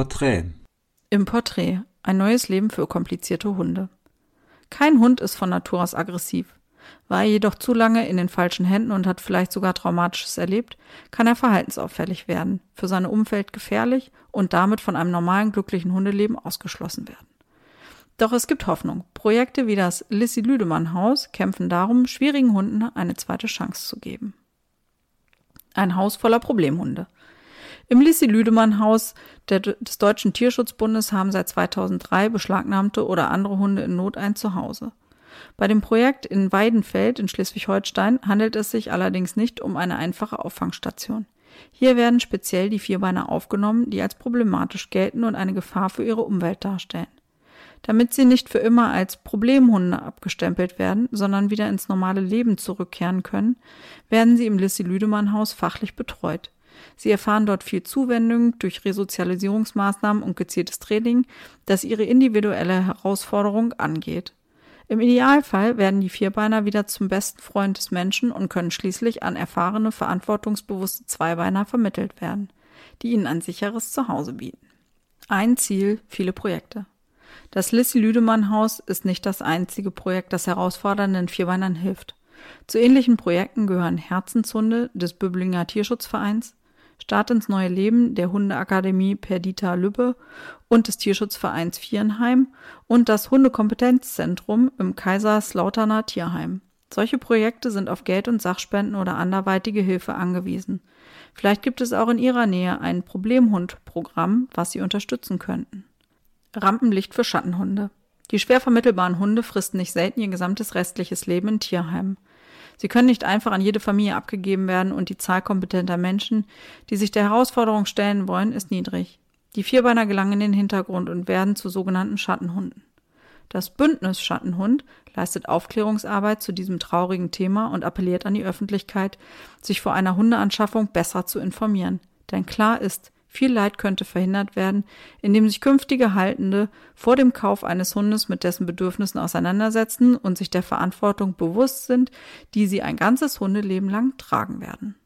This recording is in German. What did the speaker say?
Porträt. Im Porträt ein neues Leben für komplizierte Hunde. Kein Hund ist von Natur aus aggressiv. War er jedoch zu lange in den falschen Händen und hat vielleicht sogar Traumatisches erlebt, kann er verhaltensauffällig werden, für sein Umfeld gefährlich und damit von einem normalen, glücklichen Hundeleben ausgeschlossen werden. Doch es gibt Hoffnung. Projekte wie das Lissy Lüdemann Haus kämpfen darum, schwierigen Hunden eine zweite Chance zu geben. Ein Haus voller Problemhunde. Im Lissi-Lüdemann-Haus des Deutschen Tierschutzbundes haben seit 2003 beschlagnahmte oder andere Hunde in Not ein Zuhause. Bei dem Projekt in Weidenfeld in Schleswig-Holstein handelt es sich allerdings nicht um eine einfache Auffangstation. Hier werden speziell die Vierbeiner aufgenommen, die als problematisch gelten und eine Gefahr für ihre Umwelt darstellen. Damit sie nicht für immer als Problemhunde abgestempelt werden, sondern wieder ins normale Leben zurückkehren können, werden sie im Lissi-Lüdemann-Haus fachlich betreut. Sie erfahren dort viel Zuwendung durch Resozialisierungsmaßnahmen und gezieltes Training, das ihre individuelle Herausforderung angeht. Im Idealfall werden die Vierbeiner wieder zum besten Freund des Menschen und können schließlich an erfahrene, verantwortungsbewusste Zweibeiner vermittelt werden, die ihnen ein sicheres Zuhause bieten. Ein Ziel, viele Projekte. Das Lissi-Lüdemann-Haus ist nicht das einzige Projekt, das herausfordernden Vierbeinern hilft. Zu ähnlichen Projekten gehören Herzenshunde des Böblinger Tierschutzvereins, Start ins neue Leben der Hundeakademie Perdita Lübbe und des Tierschutzvereins Vierenheim und das Hundekompetenzzentrum im Kaiserslauterner Tierheim. Solche Projekte sind auf Geld- und Sachspenden oder anderweitige Hilfe angewiesen. Vielleicht gibt es auch in Ihrer Nähe ein Problemhundprogramm, was Sie unterstützen könnten. Rampenlicht für Schattenhunde. Die schwer vermittelbaren Hunde fristen nicht selten ihr gesamtes restliches Leben in Tierheimen. Sie können nicht einfach an jede Familie abgegeben werden und die Zahl kompetenter Menschen, die sich der Herausforderung stellen wollen, ist niedrig. Die Vierbeiner gelangen in den Hintergrund und werden zu sogenannten Schattenhunden. Das Bündnis Schattenhund leistet Aufklärungsarbeit zu diesem traurigen Thema und appelliert an die Öffentlichkeit, sich vor einer Hundeanschaffung besser zu informieren. Denn klar ist, viel Leid könnte verhindert werden, indem sich künftige Haltende vor dem Kauf eines Hundes mit dessen Bedürfnissen auseinandersetzen und sich der Verantwortung bewusst sind, die sie ein ganzes Hundeleben lang tragen werden.